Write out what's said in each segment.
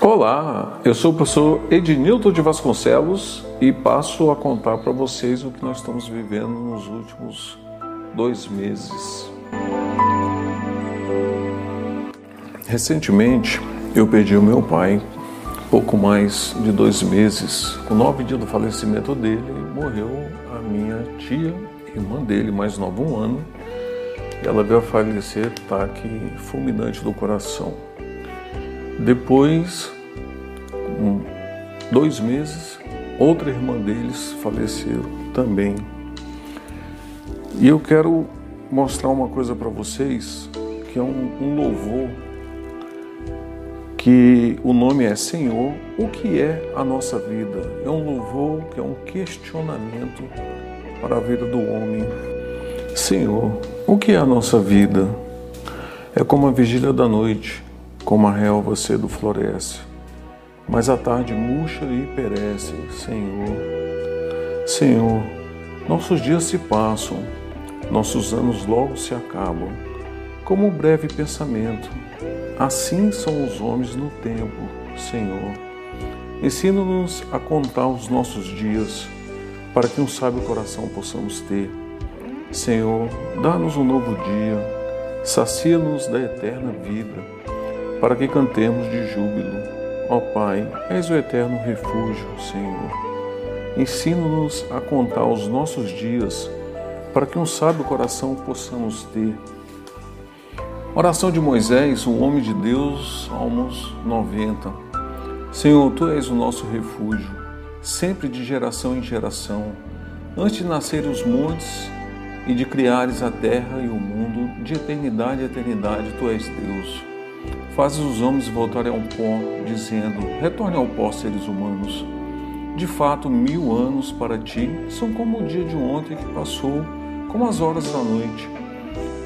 Olá, eu sou o professor Ednilton de Vasconcelos e passo a contar para vocês o que nós estamos vivendo nos últimos dois meses. Recentemente, eu perdi o meu pai, pouco mais de dois meses. Com nove dias do falecimento dele, morreu a minha tia, irmã dele, mais nova, um ano. Ela veio a falecer ataque fulminante do coração. Depois, um, dois meses, outra irmã deles faleceu também. E eu quero mostrar uma coisa para vocês, que é um, um louvor, que o nome é Senhor, o que é a nossa vida? É um louvor que é um questionamento para a vida do homem. Senhor, o que é a nossa vida? É como a vigília da noite, como a relva cedo floresce mas a tarde murcha e perece, Senhor. Senhor, nossos dias se passam, nossos anos logo se acabam, como um breve pensamento. Assim são os homens no tempo, Senhor. Ensina-nos a contar os nossos dias, para que um sábio coração possamos ter. Senhor, dá-nos um novo dia, sacia-nos da eterna vida, para que cantemos de júbilo Ó Pai, és o eterno refúgio, Senhor. Ensina-nos a contar os nossos dias, para que um sábio coração possamos ter. Oração de Moisés, um homem de Deus, Salmos 90. Senhor, Tu és o nosso refúgio, sempre de geração em geração. Antes de nascerem os montes e de criares a terra e o mundo, de eternidade a eternidade, Tu és Deus. Fazes os homens voltarem ao pó, dizendo: Retorne ao pó, seres humanos. De fato, mil anos para ti são como o dia de ontem que passou, como as horas da noite.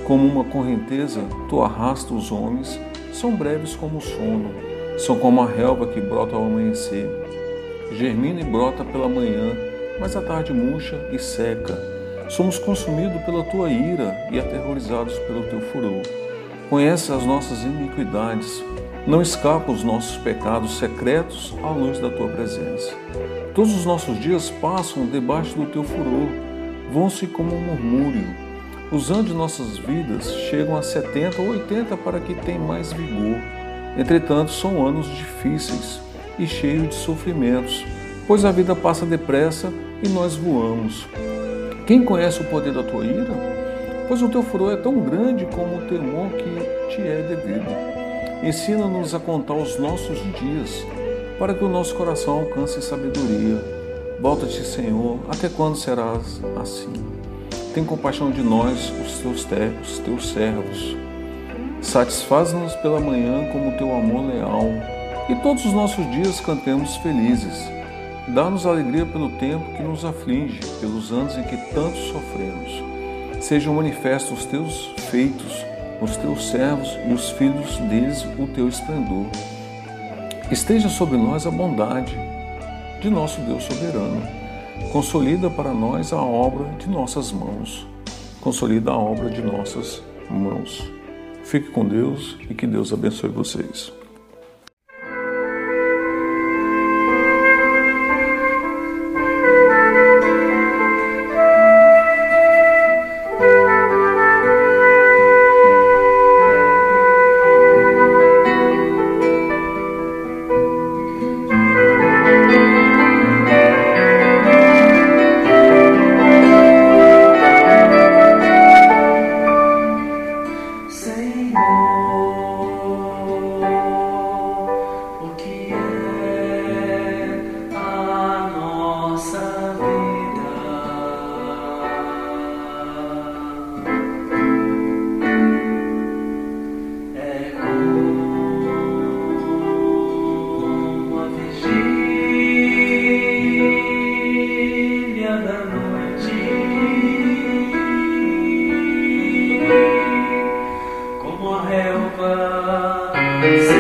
Como uma correnteza, tu arrasta os homens, são breves como o sono, são como a relva que brota ao amanhecer. Germina e brota pela manhã, mas a tarde murcha e seca. Somos consumidos pela tua ira e aterrorizados pelo teu furor. Conhece as nossas iniquidades, não escapa os nossos pecados secretos à luz da tua presença. Todos os nossos dias passam debaixo do teu furor, vão-se como um murmúrio. Os anos de nossas vidas chegam a 70 ou 80 para que tenham mais vigor. Entretanto, são anos difíceis e cheios de sofrimentos, pois a vida passa depressa e nós voamos. Quem conhece o poder da tua ira? Pois o teu furor é tão grande como o temor que te é devido. Ensina-nos a contar os nossos dias, para que o nosso coração alcance sabedoria. Volta-te, Senhor, até quando serás assim? Tem compaixão de nós, os teus, teus servos. Satisfaz-nos pela manhã como o teu amor leal, e todos os nossos dias cantemos felizes. Dá-nos alegria pelo tempo que nos aflige, pelos anos em que tanto sofremos sejam manifestos os teus feitos, os teus servos e os filhos deles o teu esplendor. Esteja sobre nós a bondade de nosso Deus soberano. Consolida para nós a obra de nossas mãos. Consolida a obra de nossas mãos. Fique com Deus e que Deus abençoe vocês. Sing